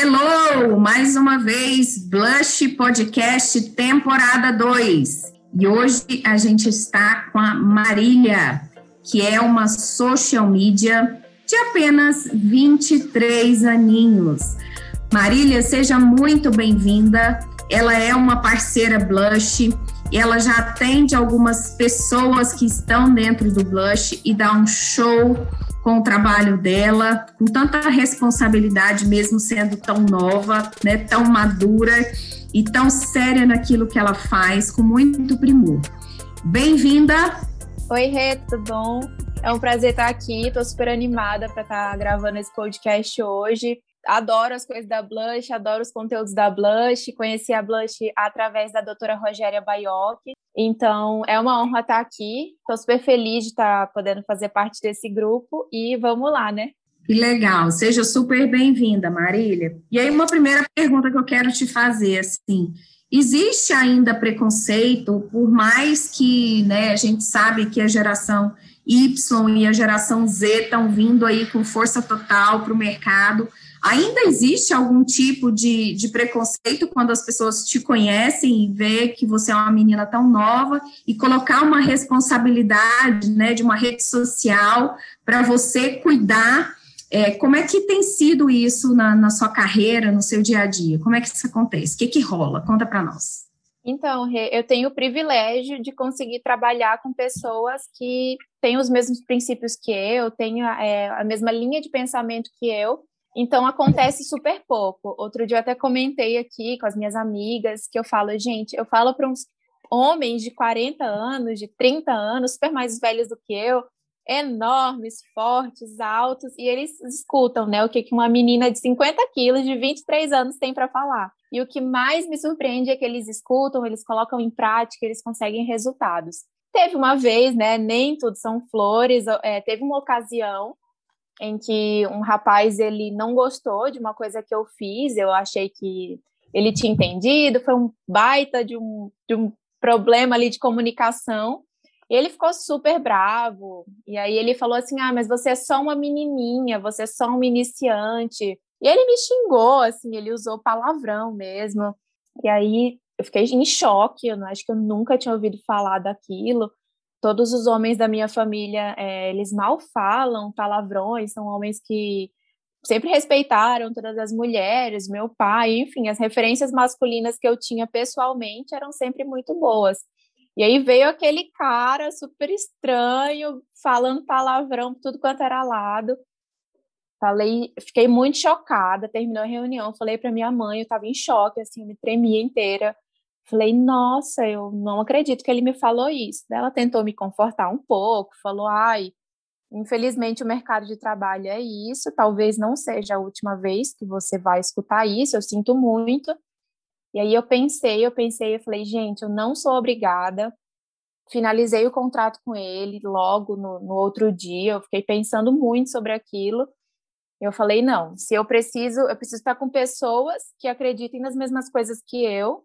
Hello! Mais uma vez, Blush Podcast temporada 2. E hoje a gente está com a Marília, que é uma social media de apenas 23 aninhos. Marília, seja muito bem-vinda. Ela é uma parceira Blush, ela já atende algumas pessoas que estão dentro do Blush e dá um show com o trabalho dela, com tanta responsabilidade, mesmo sendo tão nova, né, tão madura e tão séria naquilo que ela faz, com muito primor. Bem-vinda! Oi, Rê, tudo bom? É um prazer estar aqui, estou super animada para estar gravando esse podcast hoje adoro as coisas da Blush, adoro os conteúdos da Blush, conheci a Blush através da doutora Rogéria Baioc, então é uma honra estar aqui, estou super feliz de estar podendo fazer parte desse grupo e vamos lá, né? Que legal, seja super bem-vinda, Marília. E aí, uma primeira pergunta que eu quero te fazer, assim, existe ainda preconceito, por mais que né, a gente sabe que a geração Y e a geração Z estão vindo aí com força total para o mercado, Ainda existe algum tipo de, de preconceito quando as pessoas te conhecem e vê que você é uma menina tão nova e colocar uma responsabilidade né, de uma rede social para você cuidar. É, como é que tem sido isso na, na, sua carreira, no seu dia a dia? Como é que isso acontece? O que, que rola? Conta para nós. Então, eu tenho o privilégio de conseguir trabalhar com pessoas que têm os mesmos princípios que eu, têm é, a mesma linha de pensamento que eu, então acontece super pouco. Outro dia eu até comentei aqui com as minhas amigas que eu falo, gente, eu falo para uns homens de 40 anos, de 30 anos, super mais velhos do que eu, enormes, fortes, altos, e eles escutam, né, o que uma menina de 50 quilos, de 23 anos, tem para falar. E o que mais me surpreende é que eles escutam, eles colocam em prática, eles conseguem resultados. Teve uma vez, né, nem tudo são flores, é, teve uma ocasião em que um rapaz ele não gostou de uma coisa que eu fiz, eu achei que ele tinha entendido, foi um baita de um, de um problema ali de comunicação, ele ficou super bravo, e aí ele falou assim, ah, mas você é só uma menininha, você é só um iniciante, e ele me xingou, assim, ele usou palavrão mesmo, e aí eu fiquei em choque, eu acho que eu nunca tinha ouvido falar daquilo, todos os homens da minha família, é, eles mal falam palavrões, são homens que sempre respeitaram todas as mulheres, meu pai, enfim, as referências masculinas que eu tinha pessoalmente eram sempre muito boas. E aí veio aquele cara super estranho, falando palavrão tudo quanto era lado. Falei, fiquei muito chocada, terminou a reunião, falei para minha mãe, eu estava em choque, assim, me tremia inteira. Falei, nossa, eu não acredito que ele me falou isso. Ela tentou me confortar um pouco, falou, ai, infelizmente o mercado de trabalho é isso, talvez não seja a última vez que você vai escutar isso, eu sinto muito. E aí eu pensei, eu pensei, eu falei, gente, eu não sou obrigada. Finalizei o contrato com ele logo no, no outro dia, eu fiquei pensando muito sobre aquilo. Eu falei, não, se eu preciso, eu preciso estar com pessoas que acreditem nas mesmas coisas que eu,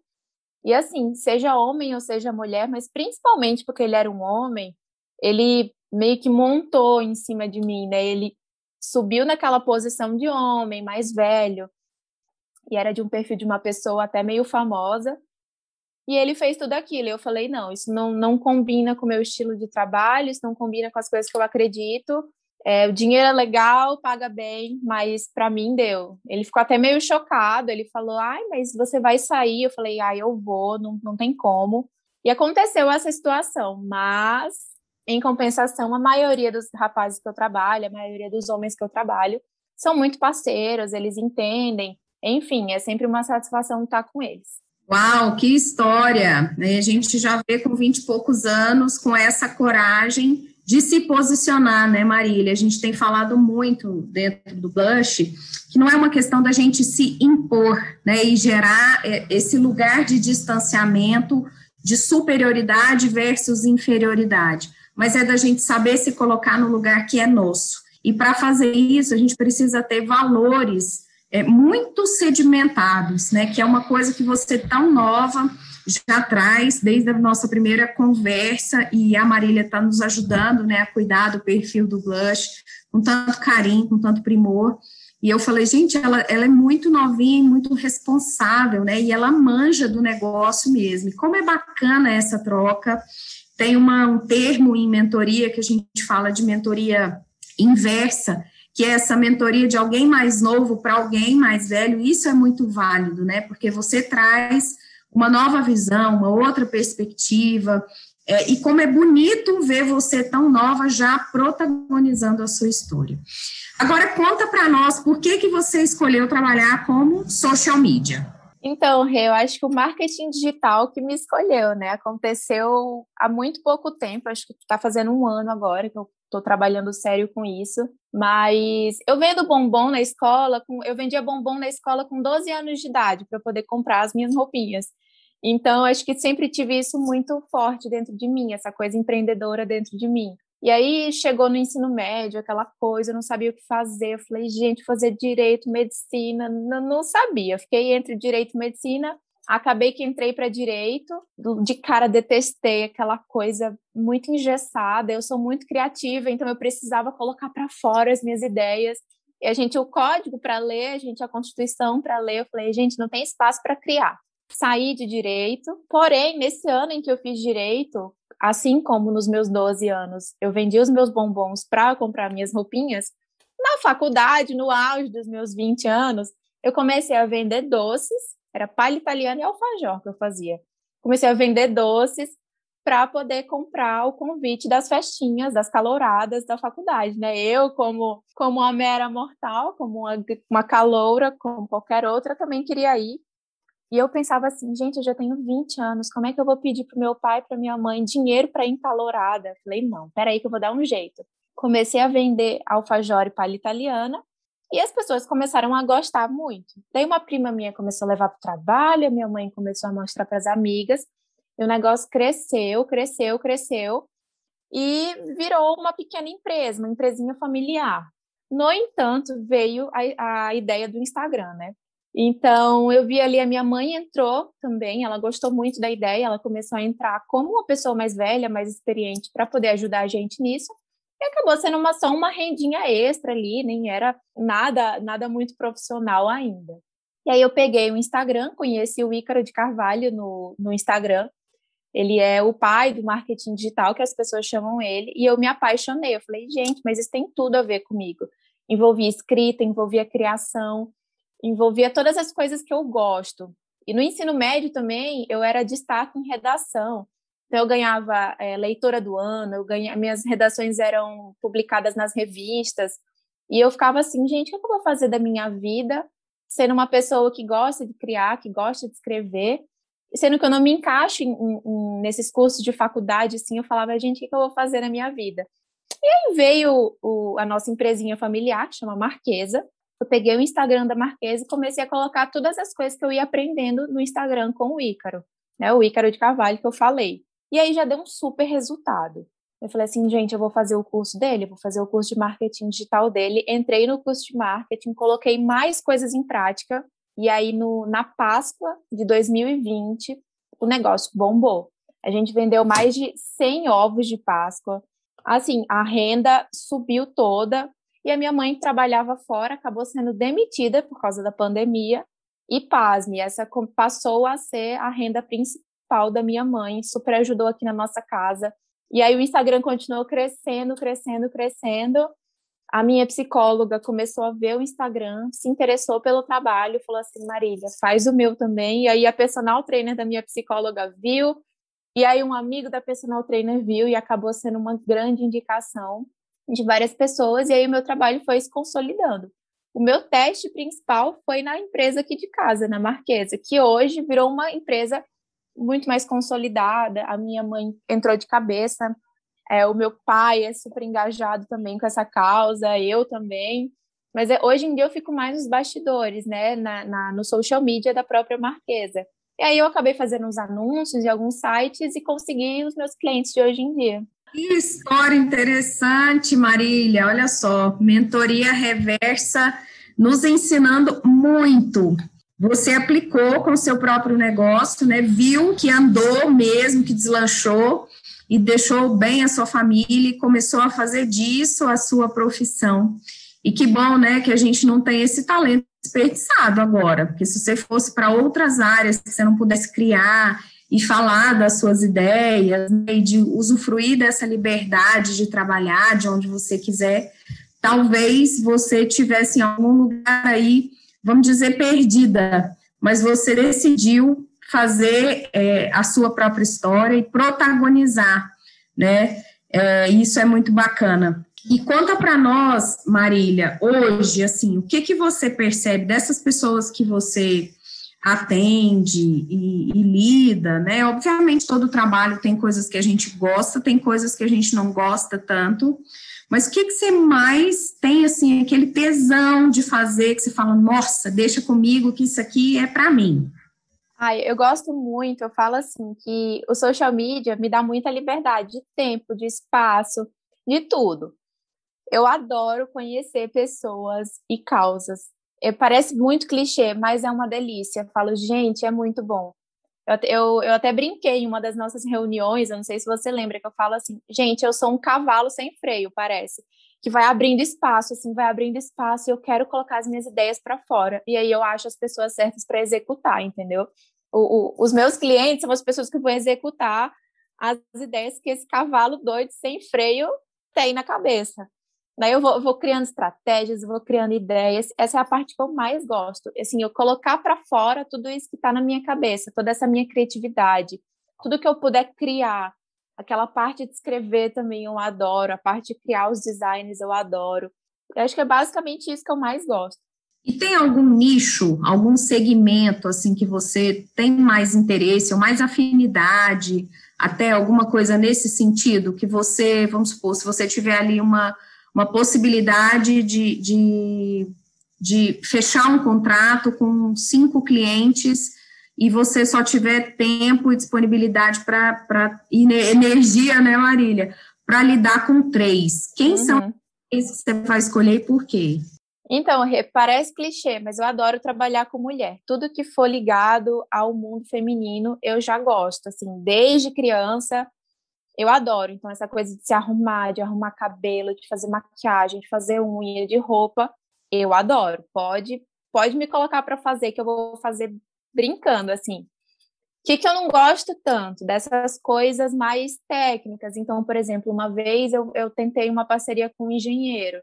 e assim, seja homem ou seja mulher, mas principalmente porque ele era um homem, ele meio que montou em cima de mim, né? Ele subiu naquela posição de homem, mais velho, e era de um perfil de uma pessoa até meio famosa. E ele fez tudo aquilo. Eu falei: não, isso não, não combina com o meu estilo de trabalho, isso não combina com as coisas que eu acredito. É, o dinheiro é legal, paga bem, mas para mim deu. Ele ficou até meio chocado. Ele falou: Ai, mas você vai sair? Eu falei: Ai, eu vou, não, não tem como. E aconteceu essa situação, mas em compensação, a maioria dos rapazes que eu trabalho, a maioria dos homens que eu trabalho, são muito parceiros, eles entendem. Enfim, é sempre uma satisfação estar com eles. Uau, que história! A gente já vê com 20 e poucos anos, com essa coragem de se posicionar, né, Marília? A gente tem falado muito dentro do Blush que não é uma questão da gente se impor, né, e gerar é, esse lugar de distanciamento, de superioridade versus inferioridade, mas é da gente saber se colocar no lugar que é nosso. E para fazer isso, a gente precisa ter valores é, muito sedimentados, né, que é uma coisa que você tão nova já traz desde a nossa primeira conversa e a Marília está nos ajudando, né, a cuidar do perfil do Blush com tanto carinho, com tanto primor. E eu falei, gente, ela, ela é muito novinha e muito responsável, né? E ela manja do negócio mesmo. E como é bacana essa troca. Tem uma, um termo em mentoria que a gente fala de mentoria inversa, que é essa mentoria de alguém mais novo para alguém mais velho. Isso é muito válido, né? Porque você traz uma nova visão, uma outra perspectiva. É, e como é bonito ver você tão nova já protagonizando a sua história. Agora conta para nós por que, que você escolheu trabalhar como social media. Então, eu acho que o marketing digital que me escolheu, né? Aconteceu há muito pouco tempo, acho que está fazendo um ano agora que eu estou trabalhando sério com isso. Mas eu vendo bombom na escola, eu vendia bombom na escola com 12 anos de idade para poder comprar as minhas roupinhas. Então, acho que sempre tive isso muito forte dentro de mim, essa coisa empreendedora dentro de mim. E aí chegou no ensino médio, aquela coisa, eu não sabia o que fazer. Eu falei, gente, fazer direito, medicina, não, não sabia. fiquei entre direito e medicina. Acabei que entrei para direito, de cara detestei aquela coisa muito engessada. Eu sou muito criativa, então eu precisava colocar para fora as minhas ideias. E a gente, o código para ler, a gente, a Constituição para ler. Eu falei, gente, não tem espaço para criar. Saí de direito, porém, nesse ano em que eu fiz direito, assim como nos meus 12 anos eu vendia os meus bombons para comprar minhas roupinhas, na faculdade, no auge dos meus 20 anos, eu comecei a vender doces, era palha italiana e alfajor que eu fazia. Comecei a vender doces para poder comprar o convite das festinhas, das caloradas da faculdade, né? Eu, como, como uma mera mortal, como uma, uma caloura, como qualquer outra, também queria ir e eu pensava assim, gente, eu já tenho 20 anos, como é que eu vou pedir para meu pai, para minha mãe dinheiro para ir calorada? Falei, não, peraí que eu vou dar um jeito. Comecei a vender alfajor e palha italiana e as pessoas começaram a gostar muito. Daí uma prima minha começou a levar para o trabalho, minha mãe começou a mostrar para as amigas, e o negócio cresceu, cresceu, cresceu e virou uma pequena empresa, uma empresinha familiar. No entanto, veio a, a ideia do Instagram, né? Então, eu vi ali, a minha mãe entrou também, ela gostou muito da ideia, ela começou a entrar como uma pessoa mais velha, mais experiente, para poder ajudar a gente nisso, e acabou sendo uma, só uma rendinha extra ali, nem era nada, nada muito profissional ainda. E aí eu peguei o Instagram, conheci o Ícaro de Carvalho no, no Instagram, ele é o pai do marketing digital, que as pessoas chamam ele, e eu me apaixonei. Eu falei, gente, mas isso tem tudo a ver comigo. Envolvia escrita, envolvia criação, envolvia todas as coisas que eu gosto. E no ensino médio também eu era destaque em redação. Então eu ganhava é, leitora do ano, eu ganha, minhas redações eram publicadas nas revistas. E eu ficava assim, gente, o que eu vou fazer da minha vida sendo uma pessoa que gosta de criar, que gosta de escrever, sendo que eu não me encaixo em, em, nesses cursos de faculdade, assim, eu falava, gente, o que eu vou fazer na minha vida? E aí veio o, a nossa empresinha familiar, que chama Marquesa, eu peguei o Instagram da Marquesa e comecei a colocar todas as coisas que eu ia aprendendo no Instagram com o Ícaro, né? O Ícaro de Carvalho que eu falei. E aí já deu um super resultado. Eu falei assim, gente, eu vou fazer o curso dele, vou fazer o curso de marketing digital dele. Entrei no curso de marketing, coloquei mais coisas em prática. E aí, no, na Páscoa de 2020, o negócio bombou. A gente vendeu mais de 100 ovos de Páscoa. Assim, a renda subiu toda. E a minha mãe trabalhava fora, acabou sendo demitida por causa da pandemia. E pasme, essa passou a ser a renda principal da minha mãe, super ajudou aqui na nossa casa. E aí o Instagram continuou crescendo, crescendo, crescendo. A minha psicóloga começou a ver o Instagram, se interessou pelo trabalho, falou assim: Marília, faz o meu também. E aí a personal trainer da minha psicóloga viu, e aí um amigo da personal trainer viu e acabou sendo uma grande indicação de várias pessoas, e aí o meu trabalho foi se consolidando. O meu teste principal foi na empresa aqui de casa, na Marquesa, que hoje virou uma empresa muito mais consolidada. A minha mãe entrou de cabeça, é, o meu pai é super engajado também com essa causa, eu também. Mas é, hoje em dia eu fico mais nos bastidores, né, na, na, no social media da própria Marquesa. E aí eu acabei fazendo uns anúncios em alguns sites e consegui os meus clientes de hoje em dia. Que história interessante, Marília. Olha só, mentoria reversa nos ensinando muito. Você aplicou com seu próprio negócio, né? Viu que andou mesmo, que deslanchou e deixou bem a sua família e começou a fazer disso a sua profissão. E que bom, né, que a gente não tem esse talento desperdiçado agora, porque se você fosse para outras áreas que você não pudesse criar e falar das suas ideias, né, e de usufruir dessa liberdade de trabalhar de onde você quiser, talvez você tivesse em algum lugar aí, vamos dizer, perdida, mas você decidiu fazer é, a sua própria história e protagonizar, né? É, isso é muito bacana. E conta para nós, Marília, hoje, assim, o que que você percebe dessas pessoas que você atende e, e, lida, né? Obviamente, todo trabalho tem coisas que a gente gosta, tem coisas que a gente não gosta tanto, mas o que, que você mais tem, assim, aquele tesão de fazer, que você fala, nossa, deixa comigo que isso aqui é para mim? Ai, eu gosto muito, eu falo assim, que o social media me dá muita liberdade de tempo, de espaço, de tudo. Eu adoro conhecer pessoas e causas. Eu, parece muito clichê, mas é uma delícia. Eu falo, gente, é muito bom. Eu, eu, eu até brinquei em uma das nossas reuniões, eu não sei se você lembra, que eu falo assim, gente, eu sou um cavalo sem freio, parece, que vai abrindo espaço, assim, vai abrindo espaço, e eu quero colocar as minhas ideias para fora. E aí eu acho as pessoas certas para executar, entendeu? O, o, os meus clientes são as pessoas que vão executar as ideias que esse cavalo doido sem freio tem na cabeça. Daí eu vou, vou, criando estratégias, vou criando ideias. Essa é a parte que eu mais gosto. Assim, eu colocar para fora tudo isso que está na minha cabeça, toda essa minha criatividade, tudo que eu puder criar. Aquela parte de escrever também eu adoro, a parte de criar os designs eu adoro. Eu acho que é basicamente isso que eu mais gosto. E tem algum nicho, algum segmento assim que você tem mais interesse ou mais afinidade, até alguma coisa nesse sentido que você, vamos supor, se você tiver ali uma uma possibilidade de, de, de fechar um contrato com cinco clientes e você só tiver tempo e disponibilidade para energia, né, Marília, para lidar com três. Quem uhum. são esses que você vai escolher e por quê? Então, parece clichê, mas eu adoro trabalhar com mulher. Tudo que for ligado ao mundo feminino, eu já gosto. Assim, desde criança, eu adoro. Então, essa coisa de se arrumar, de arrumar cabelo, de fazer maquiagem, de fazer unha, de roupa, eu adoro. Pode, pode me colocar para fazer, que eu vou fazer brincando, assim. O que, que eu não gosto tanto? Dessas coisas mais técnicas. Então, por exemplo, uma vez eu, eu tentei uma parceria com um engenheiro.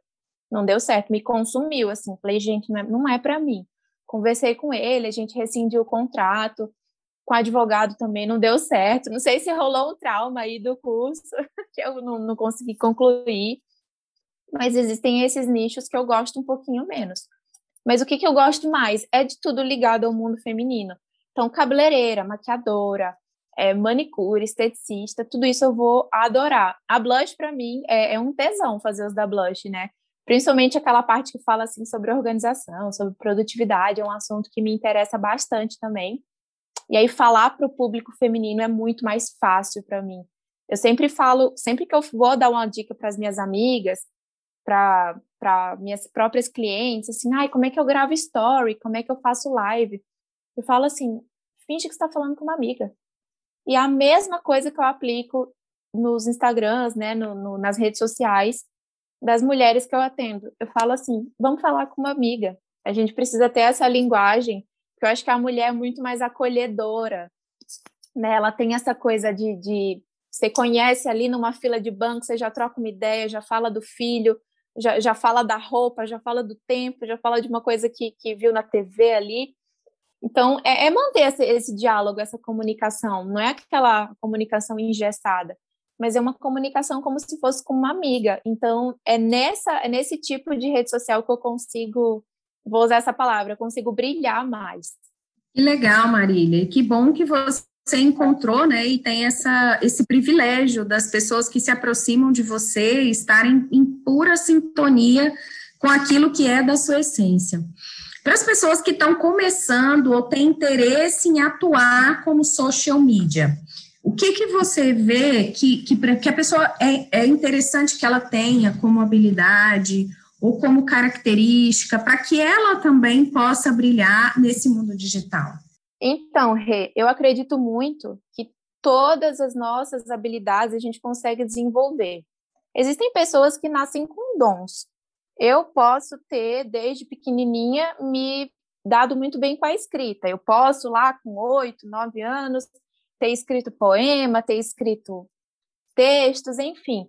Não deu certo, me consumiu, assim. Falei, gente, não é, não é para mim. Conversei com ele, a gente rescindiu o contrato com advogado também não deu certo. Não sei se rolou um trauma aí do curso, que eu não, não consegui concluir. Mas existem esses nichos que eu gosto um pouquinho menos. Mas o que, que eu gosto mais? É de tudo ligado ao mundo feminino. Então, cabeleireira, maquiadora, é, manicure, esteticista, tudo isso eu vou adorar. A blush, para mim, é, é, um tesão fazer os da blush, né? Principalmente aquela parte que fala assim sobre organização, sobre produtividade, é um assunto que me interessa bastante também. E aí falar para o público feminino é muito mais fácil para mim. Eu sempre falo, sempre que eu vou dar uma dica para as minhas amigas, para minhas próprias clientes, assim, ai, como é que eu gravo story? Como é que eu faço live? Eu falo assim, finge que está falando com uma amiga. E a mesma coisa que eu aplico nos Instagrams, né, no, no, nas redes sociais das mulheres que eu atendo. Eu falo assim, vamos falar com uma amiga. A gente precisa ter essa linguagem eu acho que a mulher é muito mais acolhedora, né? Ela tem essa coisa de, de você conhece ali numa fila de banco, você já troca uma ideia, já fala do filho, já, já fala da roupa, já fala do tempo, já fala de uma coisa que, que viu na TV ali. Então, é, é manter esse, esse, diálogo, essa comunicação. Não é aquela comunicação engessada, mas é uma comunicação como se fosse com uma amiga. Então, é, nessa, é nesse tipo de rede social que eu consigo vou usar essa palavra, eu consigo brilhar mais. Que legal, Marília. Que bom que você encontrou, né, e tem essa, esse privilégio das pessoas que se aproximam de você estarem em pura sintonia com aquilo que é da sua essência. Para as pessoas que estão começando ou têm interesse em atuar como social media, o que, que você vê que, que, que a pessoa é, é interessante que ela tenha como habilidade ou como característica para que ela também possa brilhar nesse mundo digital? Então, Rê, eu acredito muito que todas as nossas habilidades a gente consegue desenvolver. Existem pessoas que nascem com dons. eu posso ter, desde pequenininha, me dado muito bem com a escrita. Eu posso, lá com oito, nove anos, ter escrito poema, ter escrito textos, enfim.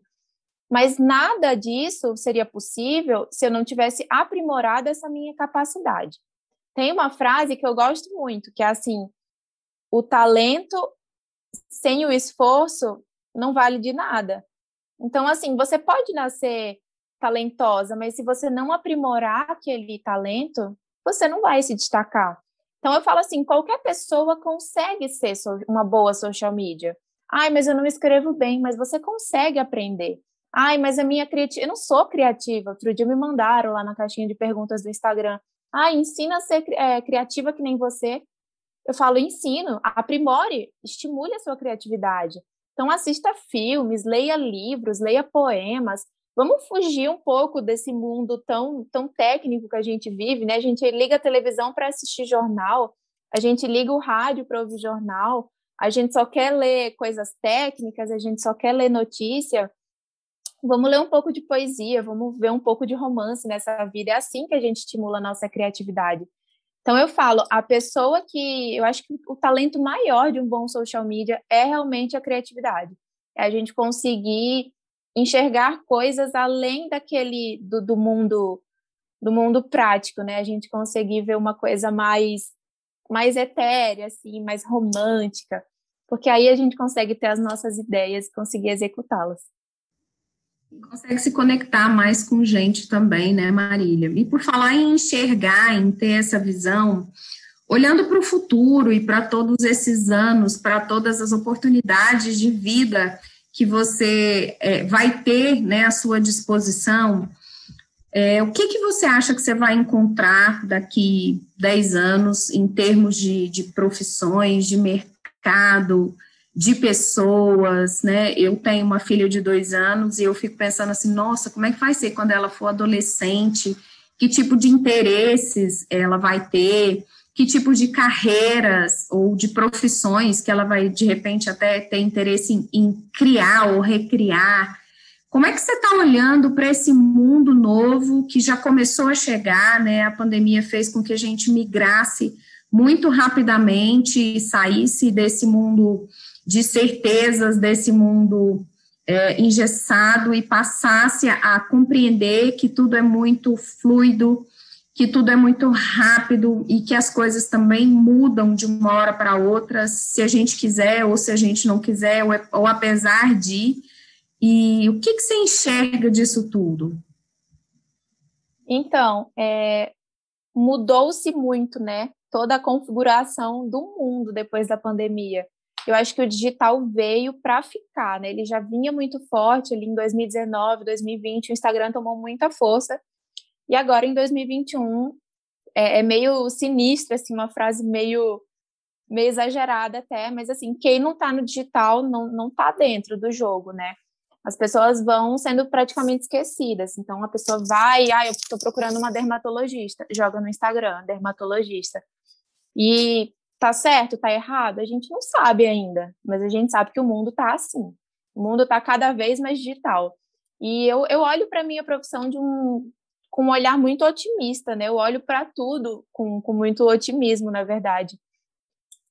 Mas nada disso seria possível se eu não tivesse aprimorado essa minha capacidade. Tem uma frase que eu gosto muito, que é assim: o talento sem o esforço não vale de nada. Então, assim, você pode nascer talentosa, mas se você não aprimorar aquele talento, você não vai se destacar. Então, eu falo assim: qualquer pessoa consegue ser uma boa social media. Ai, mas eu não escrevo bem, mas você consegue aprender. Ai, mas a minha criativa. Eu não sou criativa. Outro dia me mandaram lá na caixinha de perguntas do Instagram. Ai, ensina a ser é, criativa que nem você. Eu falo, ensino, aprimore, estimule a sua criatividade. Então, assista filmes, leia livros, leia poemas. Vamos fugir um pouco desse mundo tão, tão técnico que a gente vive, né? A gente liga a televisão para assistir jornal, a gente liga o rádio para ouvir jornal, a gente só quer ler coisas técnicas, a gente só quer ler notícia. Vamos ler um pouco de poesia, vamos ver um pouco de romance nessa vida. É assim que a gente estimula a nossa criatividade. Então eu falo, a pessoa que eu acho que o talento maior de um bom social media é realmente a criatividade. É a gente conseguir enxergar coisas além daquele do, do mundo do mundo prático, né? A gente conseguir ver uma coisa mais mais etérea, assim, mais romântica, porque aí a gente consegue ter as nossas ideias e conseguir executá-las. Consegue se conectar mais com gente também, né, Marília? E por falar em enxergar, em ter essa visão, olhando para o futuro e para todos esses anos, para todas as oportunidades de vida que você é, vai ter né, à sua disposição, é, o que, que você acha que você vai encontrar daqui 10 anos em termos de, de profissões, de mercado, de pessoas, né? Eu tenho uma filha de dois anos e eu fico pensando assim, nossa, como é que vai ser quando ela for adolescente? Que tipo de interesses ela vai ter? Que tipo de carreiras ou de profissões que ela vai, de repente, até ter interesse em, em criar ou recriar? Como é que você está olhando para esse mundo novo que já começou a chegar, né? A pandemia fez com que a gente migrasse muito rapidamente e saísse desse mundo de certezas desse mundo é, engessado e passasse a, compreender que tudo é muito fluido, que tudo é muito rápido e que as coisas também mudam de uma hora para outra, se a gente quiser ou se a gente não quiser, ou, ou apesar de. E o que, que você enxerga disso tudo? Então, é, mudou-se muito, né? Toda a configuração do mundo depois da pandemia eu acho que o digital veio para ficar, né? Ele já vinha muito forte ali em 2019, 2020, o Instagram tomou muita força. E agora em 2021 é, é meio sinistra, assim, uma frase meio meio exagerada até, mas assim, quem não está no digital não não tá dentro do jogo, né? As pessoas vão sendo praticamente esquecidas. Então a pessoa vai, ah, eu estou procurando uma dermatologista, joga no Instagram, dermatologista. E Tá certo, tá errado? A gente não sabe ainda, mas a gente sabe que o mundo tá assim. O mundo tá cada vez mais digital. E eu, eu olho para minha profissão de um com um olhar muito otimista, né? Eu olho para tudo com, com muito otimismo, na verdade.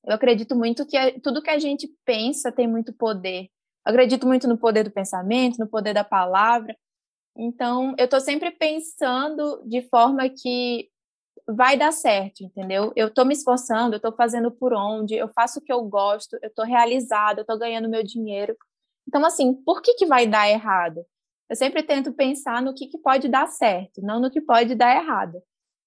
Eu acredito muito que a, tudo que a gente pensa tem muito poder. Eu acredito muito no poder do pensamento, no poder da palavra. Então, eu estou sempre pensando de forma que vai dar certo, entendeu? Eu estou me esforçando, eu estou fazendo por onde, eu faço o que eu gosto, eu estou realizada, eu estou ganhando meu dinheiro. Então, assim, por que, que vai dar errado? Eu sempre tento pensar no que, que pode dar certo, não no que pode dar errado.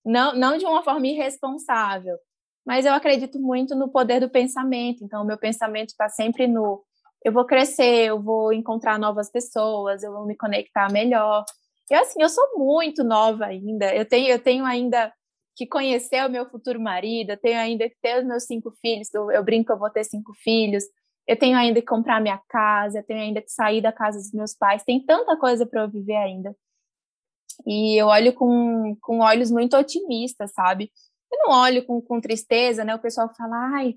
Não, não de uma forma irresponsável, mas eu acredito muito no poder do pensamento. Então, o meu pensamento está sempre no eu vou crescer, eu vou encontrar novas pessoas, eu vou me conectar melhor. Eu, assim, eu sou muito nova ainda, eu tenho, eu tenho ainda que conhecer o meu futuro marido, tenho ainda que ter os meus cinco filhos, eu, eu brinco que eu vou ter cinco filhos, eu tenho ainda que comprar minha casa, eu tenho ainda que sair da casa dos meus pais, tem tanta coisa para eu viver ainda. E eu olho com, com olhos muito otimistas, sabe? Eu não olho com, com tristeza, né? O pessoal fala, ai,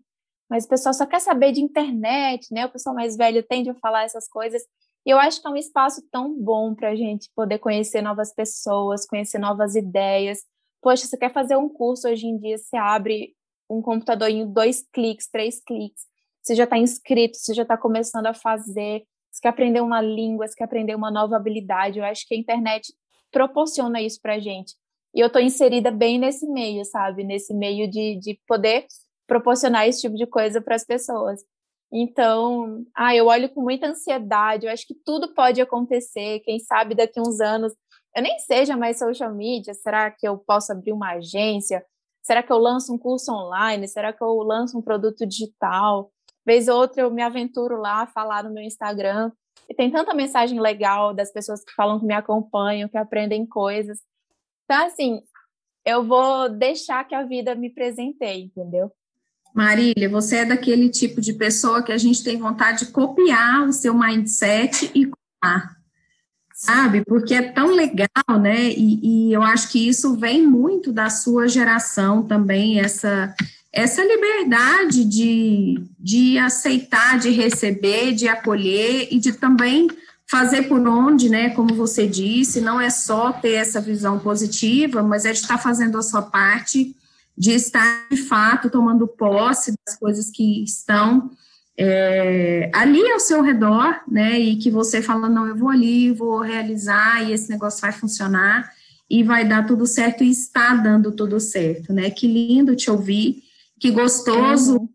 mas o pessoal só quer saber de internet, né? O pessoal mais velho tende a falar essas coisas. E eu acho que é um espaço tão bom para a gente poder conhecer novas pessoas, conhecer novas ideias. Poxa, você quer fazer um curso hoje em dia, você abre um computador em dois cliques, três cliques, você já está inscrito, você já está começando a fazer, você quer aprender uma língua, você quer aprender uma nova habilidade. Eu acho que a internet proporciona isso para a gente. E eu estou inserida bem nesse meio, sabe? Nesse meio de, de poder proporcionar esse tipo de coisa para as pessoas. Então, ah, eu olho com muita ansiedade, eu acho que tudo pode acontecer, quem sabe daqui uns anos eu nem seja mais social media, será que eu posso abrir uma agência? Será que eu lanço um curso online? Será que eu lanço um produto digital? Vez ou outra eu me aventuro lá a falar no meu Instagram. E tem tanta mensagem legal das pessoas que falam que me acompanham, que aprendem coisas. Então, assim, eu vou deixar que a vida me presenteie, entendeu? Marília, você é daquele tipo de pessoa que a gente tem vontade de copiar o seu mindset e copiar, sabe? Porque é tão legal, né? E, e, eu acho que isso vem muito da sua geração também, essa, essa liberdade de, de aceitar, de receber, de acolher e de também fazer por onde, né? Como você disse, não é só ter essa visão positiva, mas é de estar fazendo a sua parte de estar de fato tomando posse das coisas que estão é, ali ao seu redor, né? E que você fala, não, eu vou ali, vou realizar e esse negócio vai funcionar e vai dar tudo certo e está dando tudo certo, né? Que lindo te ouvir, que gostoso uhum.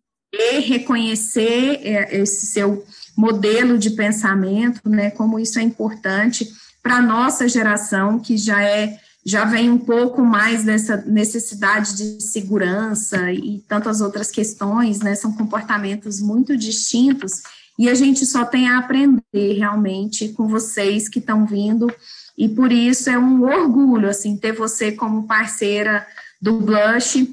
reconhecer é, esse seu modelo de pensamento, né? Como isso é importante para a nossa geração, que já é já vem um pouco mais dessa necessidade de segurança e tantas outras questões, né? São comportamentos muito distintos e a gente só tem a aprender realmente com vocês que estão vindo e por isso é um orgulho assim ter você como parceira do Blush.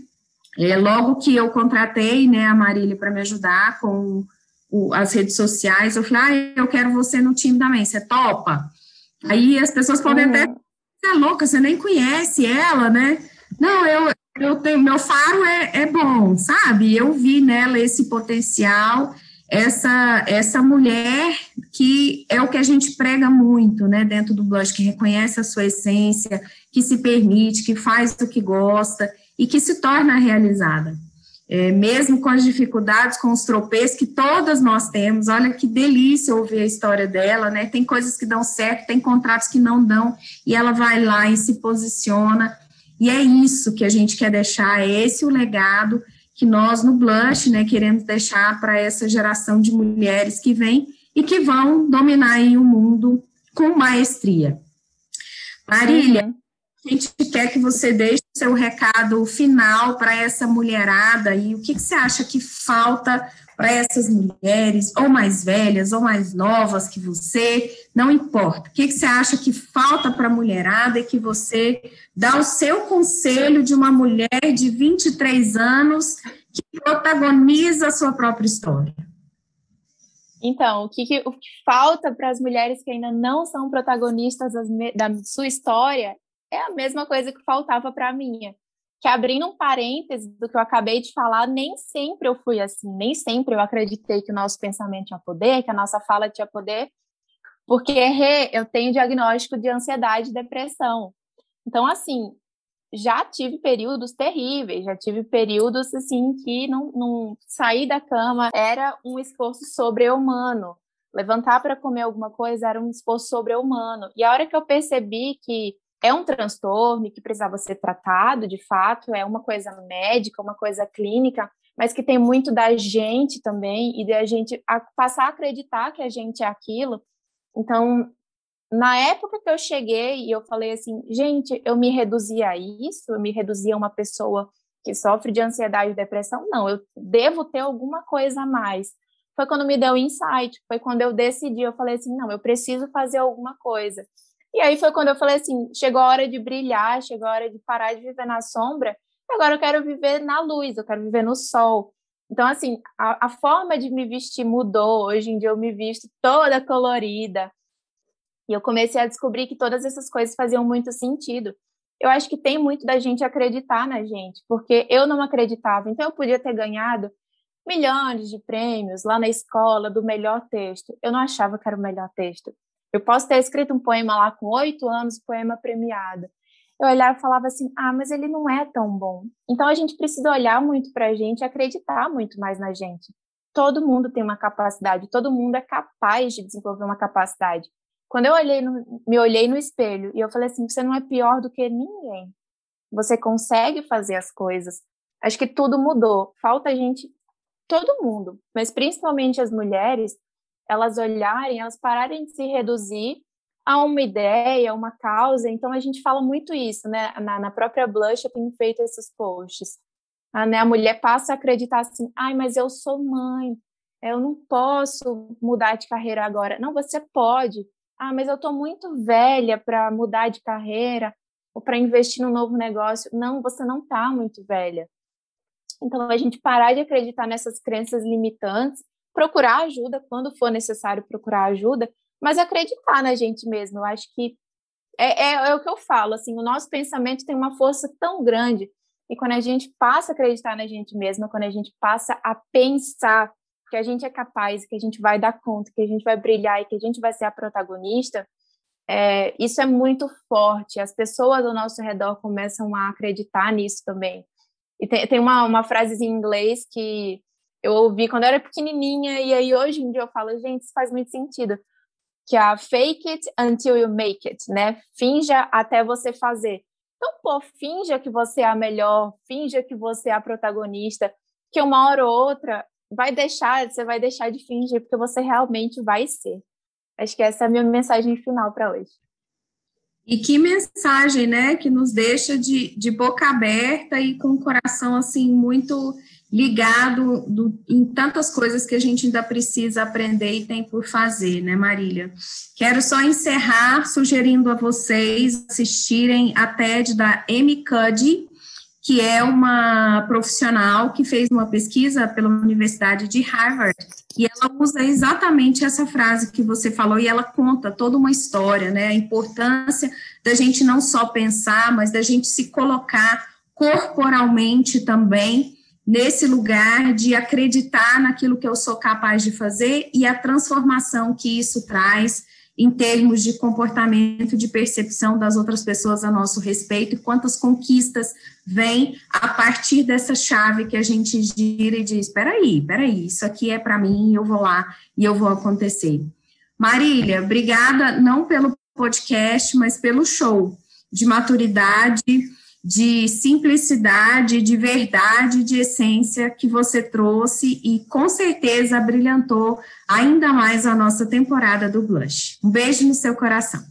É, logo que eu contratei, né, a Marília para me ajudar com o, as redes sociais, eu falei, ah, eu quero você no time também, você topa? Aí as pessoas podem uhum. até você é louca, você nem conhece ela, né? Não, eu, eu tenho, meu faro é, é bom, sabe? Eu vi nela esse potencial, essa, essa mulher que é o que a gente prega muito, né, dentro do blog, que reconhece a sua essência, que se permite, que faz o que gosta e que se torna realizada é, mesmo com as dificuldades, com os tropeços que todas nós temos. Olha que delícia ouvir a história dela, né? Tem coisas que dão certo, tem contratos que não dão, e ela vai lá e se posiciona. E é isso que a gente quer deixar, é esse o legado que nós no Blush, né, queremos deixar para essa geração de mulheres que vem e que vão dominar o mundo com maestria. Marília, uhum. A gente quer que você deixe seu recado final para essa mulherada e o que, que você acha que falta para essas mulheres, ou mais velhas, ou mais novas que você, não importa. O que, que você acha que falta para a mulherada e que você dá o seu conselho de uma mulher de 23 anos que protagoniza a sua própria história? Então, o que, o que falta para as mulheres que ainda não são protagonistas da sua história é a mesma coisa que faltava para minha. Que abrindo um parêntese do que eu acabei de falar, nem sempre eu fui assim, nem sempre eu acreditei que o nosso pensamento tinha poder, que a nossa fala tinha poder, porque eu tenho diagnóstico de ansiedade e depressão. Então, assim, já tive períodos terríveis, já tive períodos assim que não, não sair da cama era um esforço sobre-humano. Levantar para comer alguma coisa era um esforço sobre-humano. E a hora que eu percebi que é um transtorno que precisava ser tratado, de fato, é uma coisa médica, uma coisa clínica, mas que tem muito da gente também e da gente passar a acreditar que a gente é aquilo. Então, na época que eu cheguei e eu falei assim, gente, eu me reduzia a isso, eu me reduzia a uma pessoa que sofre de ansiedade e depressão, não, eu devo ter alguma coisa a mais. Foi quando me deu insight, foi quando eu decidi, eu falei assim, não, eu preciso fazer alguma coisa. E aí foi quando eu falei assim: chegou a hora de brilhar, chegou a hora de parar de viver na sombra, agora eu quero viver na luz, eu quero viver no sol. Então, assim, a, a forma de me vestir mudou. Hoje em dia eu me visto toda colorida. E eu comecei a descobrir que todas essas coisas faziam muito sentido. Eu acho que tem muito da gente acreditar na gente, porque eu não acreditava. Então, eu podia ter ganhado milhões de prêmios lá na escola do melhor texto. Eu não achava que era o melhor texto Eu posso ter escrito um poema lá com oito anos, poema premiado. Eu olhava e falava assim: ah, mas ele não é tão bom. Então a gente precisa olhar muito para a gente e acreditar muito mais na gente. Todo mundo tem uma capacidade, todo mundo é capaz de desenvolver uma capacidade. Quando eu olhei no, me olhei no espelho e eu falei assim: você não é pior do que ninguém. Você consegue fazer as coisas. Acho que tudo mudou. Falta a gente, todo mundo, mas principalmente as mulheres, elas olharem, elas pararem de se reduzir a uma ideia, uma causa. Então a gente fala muito isso, né? Na, na própria Blush eu tenho feito esses posts. A, né, a mulher passa a acreditar assim, ai, mas eu sou mãe, eu não posso mudar de carreira agora. Não, você pode. Ah, mas eu estou muito velha para mudar de carreira ou para investir num novo negócio. Não, você não está muito velha. Então, a gente parar de acreditar nessas crenças limitantes, procurar ajuda quando for necessário procurar ajuda, mas acreditar na gente mesmo. Eu acho que é, é, é o que eu falo, assim, o nosso pensamento tem uma força tão grande e quando a gente passa a acreditar na gente mesma, quando a gente passa a pensar que a gente é capaz, que a gente vai dar conta, que a gente vai brilhar e que a gente vai ser a protagonista, é, isso é muito forte. As pessoas ao nosso redor começam a acreditar nisso também. E tem, tem uma, uma frase em inglês que eu ouvi quando eu era pequenininha, e aí hoje em dia eu falo, gente, isso faz muito sentido. Que a fake it until you make it, né? Finja até você fazer. Então, pô, finja que você é a melhor, finja que você é a protagonista, que uma hora ou outra vai deixar, você vai deixar de fingir, porque você realmente vai ser. Acho que essa é a minha mensagem final para hoje. E que mensagem, né, que nos deixa de, de boca aberta e com o coração, assim, muito ligado do, em tantas coisas que a gente ainda precisa aprender e tem por fazer, né, Marília? Quero só encerrar sugerindo a vocês assistirem a TED da Amy Cuddy, que é uma profissional que fez uma pesquisa pela Universidade de Harvard, e ela usa exatamente essa frase que você falou, e ela conta toda uma história, né, a importância da gente não só pensar, mas da gente se colocar corporalmente também nesse lugar de acreditar naquilo que eu sou capaz de fazer e a transformação que isso traz em termos de comportamento, de percepção das outras pessoas a nosso respeito, e quantas conquistas vêm a partir dessa chave que a gente gira e diz: espera aí, espera aí, isso aqui é para mim, eu vou lá e eu vou acontecer. Marília, obrigada não pelo podcast, mas pelo show de maturidade, de simplicidade, de verdade, de essência que você trouxe e com certeza brilhantou ainda mais a nossa temporada do Blush. Um beijo no seu coração.